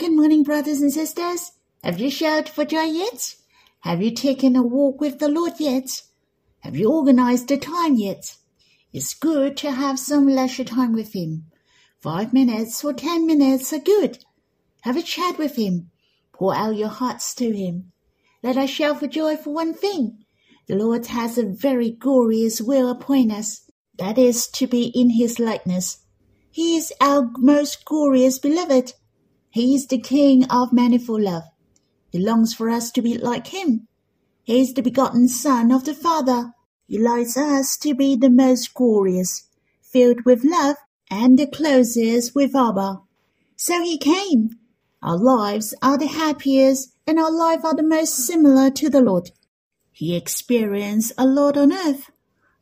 Good morning, brothers and sisters. Have you shouted for joy yet? Have you taken a walk with the Lord yet? Have you organized a time yet? It's good to have some leisure time with Him. Five minutes or ten minutes are good. Have a chat with Him. Pour out your hearts to Him. Let us shout for joy for one thing. The Lord has a very glorious will upon us. That is to be in His likeness. He is our most glorious beloved. He is the King of manifold love. He longs for us to be like Him. He is the begotten Son of the Father. He likes us to be the most glorious, filled with love, and the closest with Abba. So He came. Our lives are the happiest, and our life are the most similar to the Lord. He experienced a Lord on earth.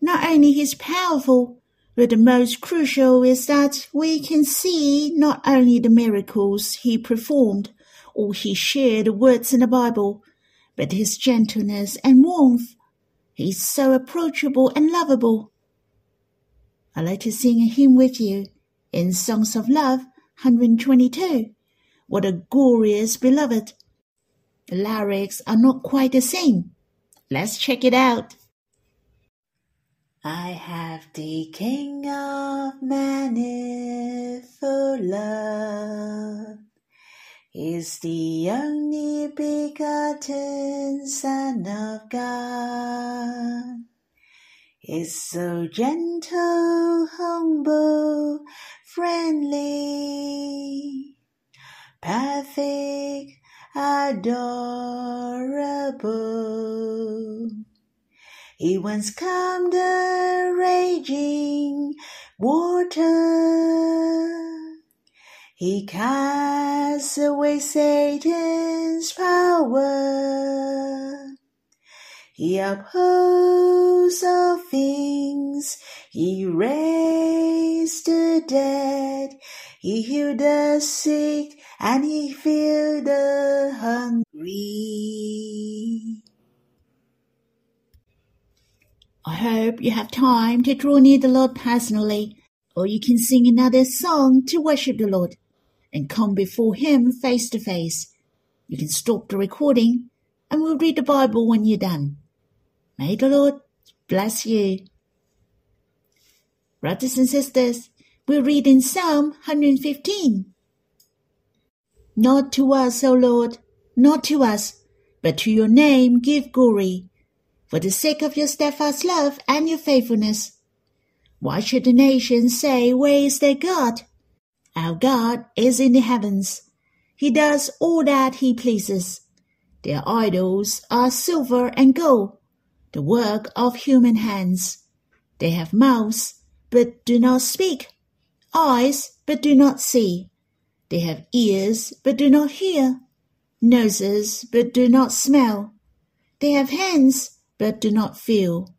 Not only He's powerful, but the most crucial is that we can see not only the miracles He performed, or He shared the words in the Bible, but His gentleness and warmth. He's so approachable and lovable. I'd like to sing a hymn with you in Songs of Love 122. What a glorious beloved. The lyrics are not quite the same. Let's check it out. I have the King of manifold love. Is the only begotten Son of God. Is so gentle, humble, friendly, perfect, adorable. He once calmed the raging water. He casts away Satan's power. He upholds all things. He raised the dead. He healed the sick and he filled the hungry. I hope you have time to draw near the Lord personally, or you can sing another song to worship the Lord and come before Him face to face. You can stop the recording and we'll read the Bible when you're done. May the Lord bless you. Brothers and sisters, we'll read in Psalm 115. Not to us, O Lord, not to us, but to your name give glory for the sake of your steadfast love and your faithfulness. Why should the nations say, Where is their God? Our God is in the heavens. He does all that he pleases. Their idols are silver and gold, the work of human hands. They have mouths, but do not speak, eyes, but do not see. They have ears, but do not hear, noses, but do not smell. They have hands, but do not feel,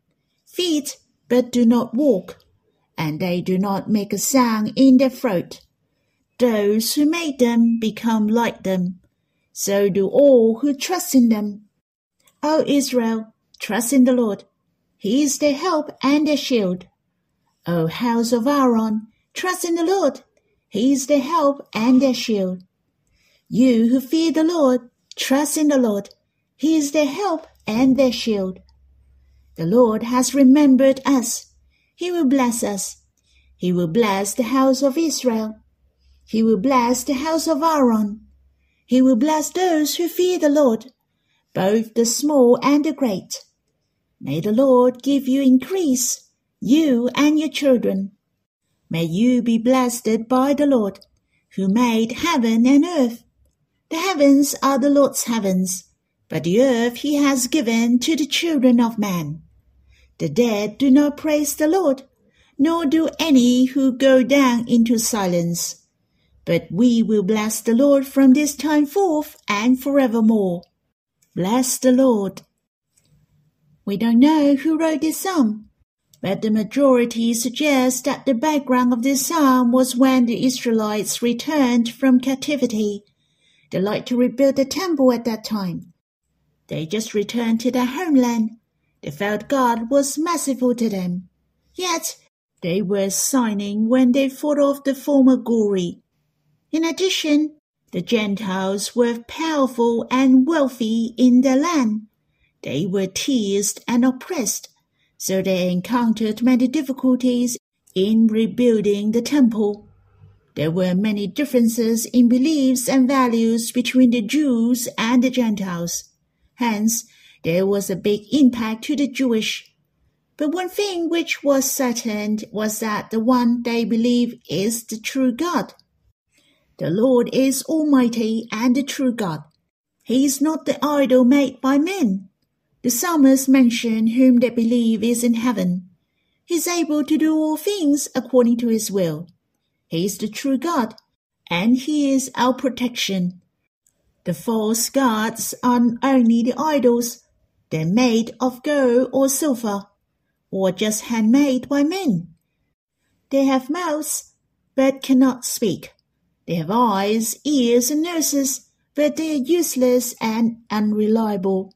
feet, but do not walk, and they do not make a sound in their throat. Those who made them become like them, so do all who trust in them. O Israel, trust in the Lord. He is their help and their shield. O house of Aaron, trust in the Lord. He is their help and their shield. You who fear the Lord, trust in the Lord. He is their help and their shield. The Lord has remembered us. He will bless us. He will bless the house of Israel. He will bless the house of Aaron. He will bless those who fear the Lord, both the small and the great. May the Lord give you increase, you and your children. May you be blessed by the Lord, who made heaven and earth. The heavens are the Lord's heavens, but the earth he has given to the children of man. The dead do not praise the Lord, nor do any who go down into silence. But we will bless the Lord from this time forth and forevermore. Bless the Lord. We don't know who wrote this psalm, but the majority suggests that the background of this psalm was when the Israelites returned from captivity. They liked to rebuild the temple at that time. They just returned to their homeland they felt God was merciful to them. Yet they were signing when they thought of the former glory. In addition, The Gentiles were powerful and wealthy in their land. They were teased and oppressed, so they encountered many difficulties in rebuilding the temple. There were many differences in beliefs and values between the Jews and the Gentiles. Hence, there was a big impact to the Jewish. But one thing which was certain was that the one they believe is the true God. The Lord is Almighty and the true God. He is not the idol made by men. The psalmist mentioned whom they believe is in heaven. He is able to do all things according to his will. He is the true God, and He is our protection. The false gods are only the idols. They're made of gold or silver, or just handmade by men. They have mouths, but cannot speak. They have eyes, ears, and noses, but they are useless and unreliable.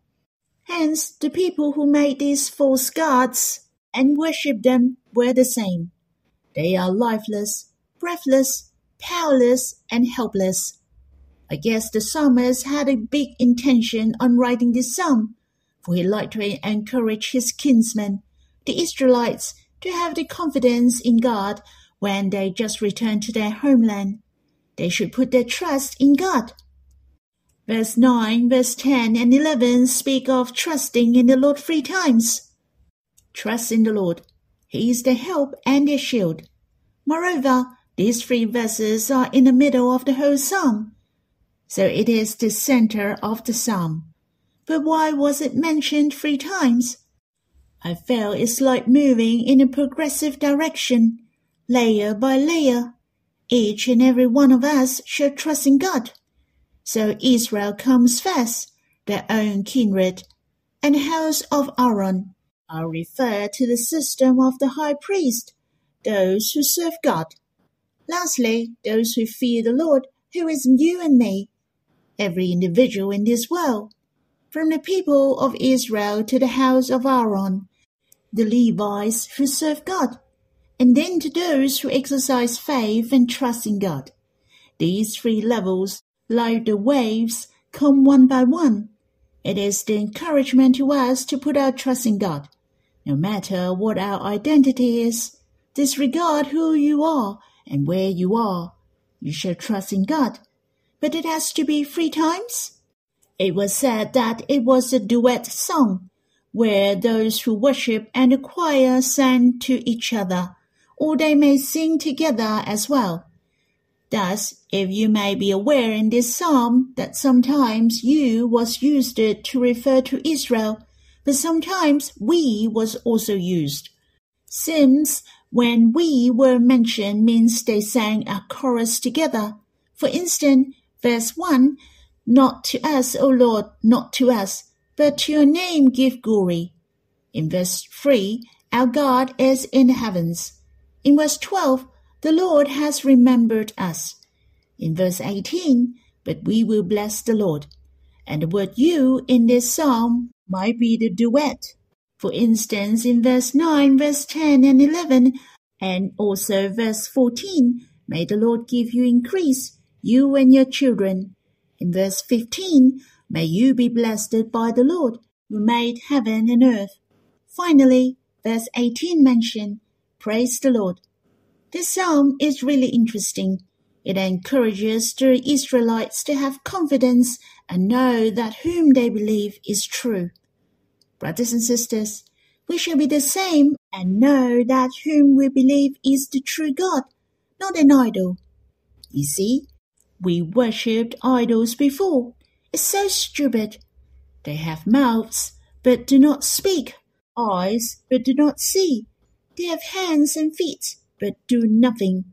Hence, the people who made these false gods and worshipped them were the same. They are lifeless, breathless, powerless, and helpless. I guess the psalmist had a big intention on writing this psalm, for he liked to encourage his kinsmen, the Israelites, to have the confidence in God when they just returned to their homeland. They should put their trust in God. Verse 9, verse 10, and 11 speak of trusting in the Lord three times. Trust in the Lord. He is their help and their shield. Moreover, these three verses are in the middle of the whole psalm, so it is the center of the psalm. But why was it mentioned three times? I feel it's like moving in a progressive direction, layer by layer. Each and every one of us should trust in God. So Israel comes first, their own kindred, and house of Aaron. I refer to the system of the high priest, those who serve God. Lastly, those who fear the Lord, who is you and me, every individual in this world, from the people of Israel to the house of Aaron, the Levites who serve God, and then to those who exercise faith and trust in God. These three levels, like the waves, come one by one. It is the encouragement to us to put our trust in God. No matter what our identity is, disregard who you are and where you are. You shall trust in God. But it has to be three times? It was said that it was a duet song, where those who worship and the choir sang to each other, or they may sing together as well. Thus, if you may be aware in this psalm that sometimes you was used to refer to Israel, but sometimes we was also used. Since when we were mentioned means they sang a chorus together. For instance, verse 1, Not to us, O Lord, not to us, but to your name give glory. In verse 3, Our God is in the heavens. In verse 12, The Lord has remembered us. In verse 18, But we will bless the Lord. And the word you in this psalm might be the duet. For instance, in verse 9, verse 10, and 11, and also verse 14, may the Lord give you increase, you and your children. In verse 15, may you be blessed by the Lord, who made heaven and earth. Finally, verse 18 mention, praise the Lord. This psalm is really interesting. It encourages the Israelites to have confidence and know that whom they believe is true. Brothers and sisters, we shall be the same and know that whom we believe is the true God, not an idol. You see, we worshipped idols before. It's so stupid. They have mouths, but do not speak, eyes, but do not see. They have hands and feet, but do nothing.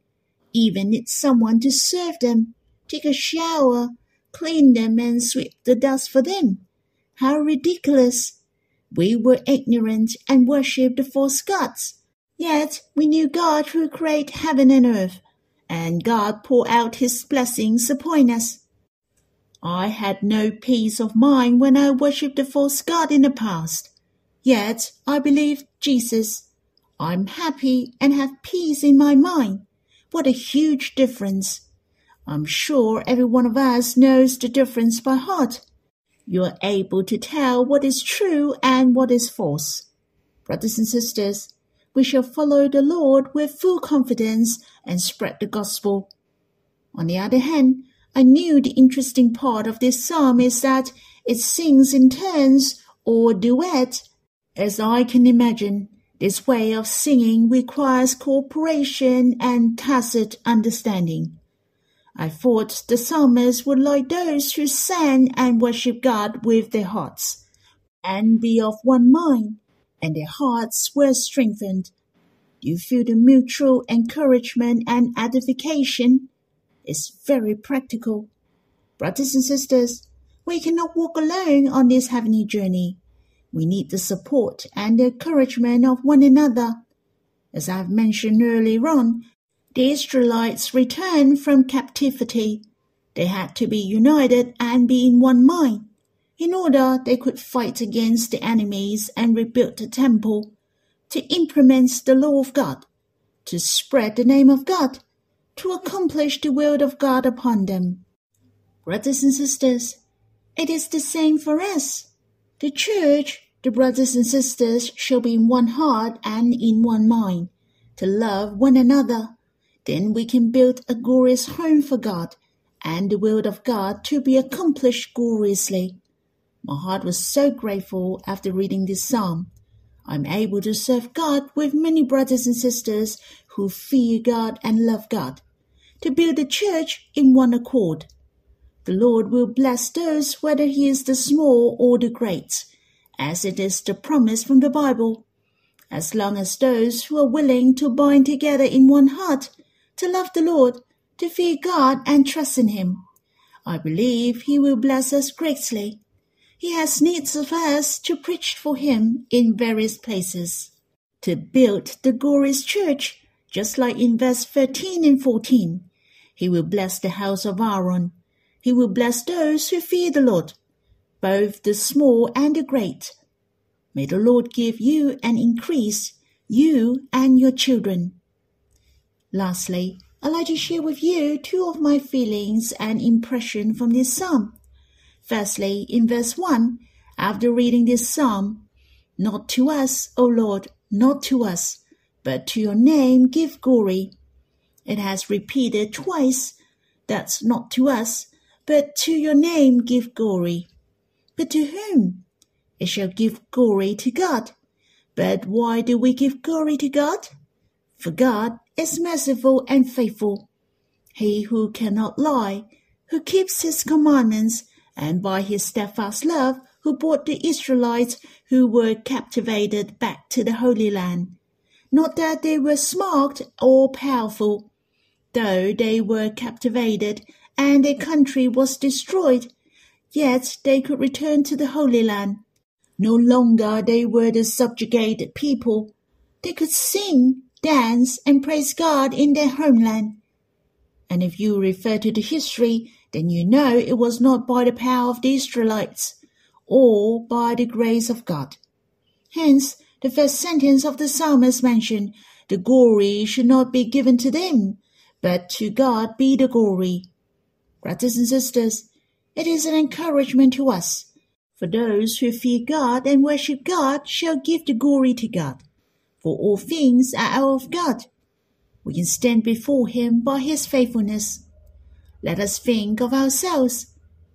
Even need someone to serve them, take a shower, clean them, and sweep the dust for them. How ridiculous! We were ignorant and worshipped the false gods. Yet we knew God who created heaven and earth, and God poured out his blessings upon us. I had no peace of mind when I worshipped the false God in the past. Yet I believed Jesus. I'm happy and have peace in my mind. What a huge difference. I'm sure every one of us knows the difference by heart. You are able to tell what is true and what is false. Brothers and sisters, we shall follow the Lord with full confidence and spread the gospel. On the other hand, I knew the interesting part of this psalm is that it sings in turns or duet. As I can imagine, this way of singing requires cooperation and tacit understanding. I thought the psalmists would like those who sang and worship God with their hearts, and be of one mind, and their hearts were strengthened. Do you feel the mutual encouragement and edification? It's very practical. Brothers and sisters, we cannot walk alone on this heavenly journey. We need the support and encouragement of one another. As I've mentioned earlier on, the Israelites returned from captivity. They had to be united and be in one mind in order they could fight against the enemies and rebuild the temple, to implement the law of God, to spread the name of God, to accomplish the will of God upon them. Brothers and sisters, it is the same for us. The church, the brothers and sisters, shall be in one heart and in one mind, to love one another then we can build a glorious home for God and the will of God to be accomplished gloriously. My heart was so grateful after reading this psalm. I'm able to serve God with many brothers and sisters who fear God and love God, to build a church in one accord. The Lord will bless those whether he is the small or the great, as it is the promise from the Bible. As long as those who are willing to bind together in one heart to love the Lord, to fear God and trust in Him. I believe He will bless us greatly. He has needs of us to preach for Him in various places, to build the glorious church, just like in verse 13 and 14. He will bless the house of Aaron. He will bless those who fear the Lord, both the small and the great. May the Lord give you an increase, you and your children. Lastly, I'd like to share with you two of my feelings and impression from this psalm. Firstly, in verse 1, after reading this psalm, Not to us, O Lord, not to us, but to your name give glory. It has repeated twice, that's not to us, but to your name give glory. But to whom? It shall give glory to God. But why do we give glory to God? For God is merciful and faithful. He who cannot lie, who keeps his commandments, and by his steadfast love, who brought the Israelites who were captivated back to the Holy Land. Not that they were smart or powerful, though they were captivated and their country was destroyed, yet they could return to the Holy Land. No longer they were the subjugated people. They could sing dance, and praise God in their homeland. And if you refer to the history, then you know it was not by the power of the Israelites or by the grace of God. Hence, the first sentence of the psalmist mentioned, the glory should not be given to them, but to God be the glory. Brothers and sisters, it is an encouragement to us. For those who fear God and worship God shall give the glory to God for all things are of God. We can stand before Him by His faithfulness. Let us think of ourselves.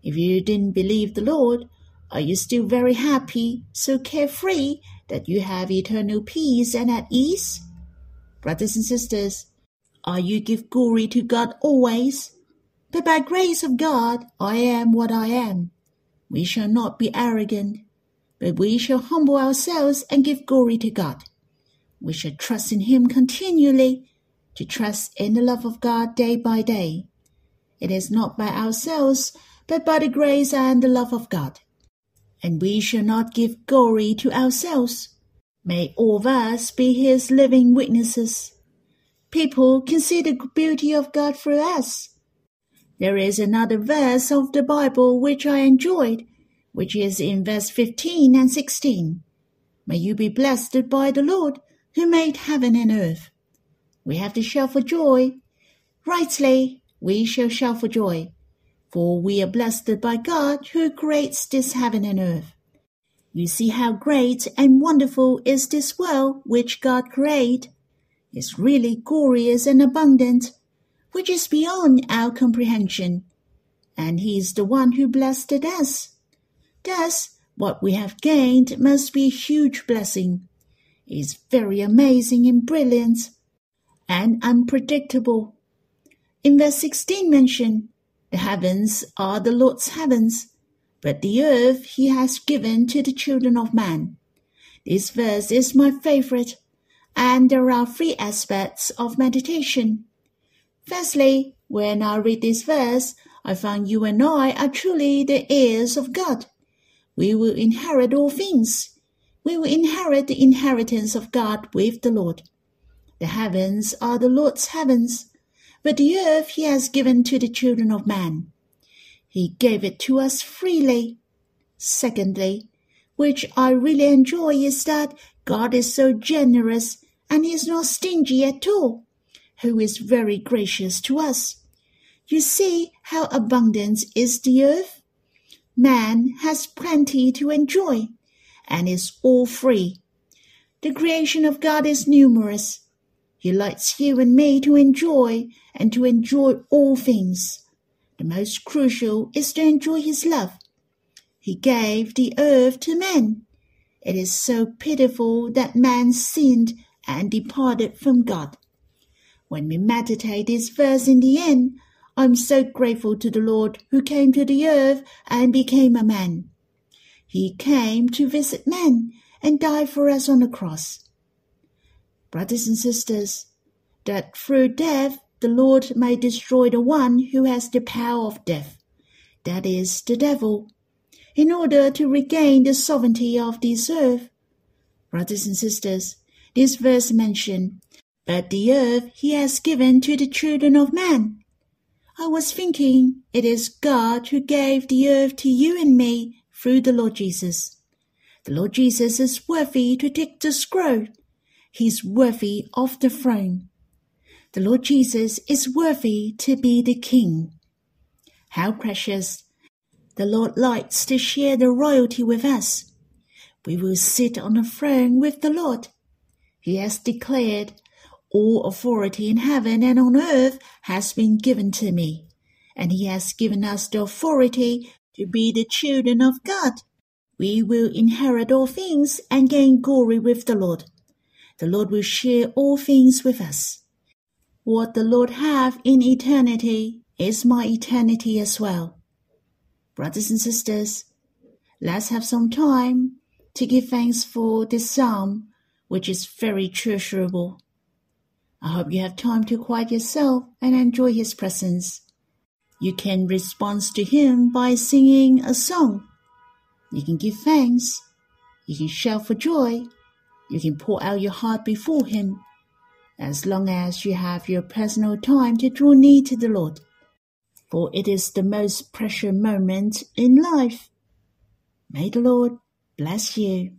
If you didn't believe the Lord, are you still very happy, so carefree that you have eternal peace and at ease? Brothers and sisters, are you give glory to God always? But by grace of God, I am what I am. We shall not be arrogant, but we shall humble ourselves and give glory to God. We shall trust in Him continually, to trust in the love of God day by day. It is not by ourselves, but by the grace and the love of God. And we shall not give glory to ourselves. May all of us be His living witnesses. People can see the beauty of God through us. There is another verse of the Bible which I enjoyed, which is in verse 15 and 16. May you be blessed by the Lord who made heaven and earth. We have to shout for joy. Rightly, we shall shout for joy, for we are blessed by God who creates this heaven and earth. You see how great and wonderful is this world which God created. It's really glorious and abundant, which is beyond our comprehension. And He is the one who blessed us. Thus, what we have gained must be a huge blessing. It's very amazing and brilliant and unpredictable. In verse 16 mentioned, the heavens are the Lord's heavens, but the earth he has given to the children of man. This verse is my favorite, and there are three aspects of meditation. Firstly, when I read this verse, I find you and I are truly the heirs of God. We will inherit all things. We will inherit the inheritance of God with the Lord. The heavens are the Lord's heavens, but the earth he has given to the children of man. He gave it to us freely. Secondly, which I really enjoy is that God is so generous and he is not stingy at all, who is very gracious to us. You see how abundant is the earth? Man has plenty to enjoy and is all free. The creation of God is numerous he likes you and me to enjoy and to enjoy all things. The most crucial is to enjoy His love. He gave the earth to man. It is so pitiful that man sinned and departed from God. When we meditate this verse in the end, I'm so grateful to the Lord who came to the earth and became a man. He came to visit men and died for us on the cross brothers and sisters, that through death the Lord may destroy the one who has the power of death, that is, the devil, in order to regain the sovereignty of this earth. Brothers and sisters, this verse mentioned, but the earth he has given to the children of man. I was thinking it is God who gave the earth to you and me through the Lord Jesus. The Lord Jesus is worthy to take the scroll He's worthy of the throne. The Lord Jesus is worthy to be the King. How precious! The Lord likes to share the royalty with us. We will sit on the throne with the Lord. He has declared, All authority in heaven and on earth has been given to me, and He has given us the authority to be the children of God. We will inherit all things and gain glory with the Lord. The Lord will share all things with us. What the Lord have in eternity is my eternity as well. Brothers and sisters, let's have some time to give thanks for this psalm, which is very treasurable. I hope you have time to quiet yourself and enjoy His presence. You can respond to Him by singing a song. You can give thanks. You can shout for joy you can pour out your heart before Him as long as you have your personal time to draw near to the Lord, for it is the most precious moment in life. May the Lord bless you.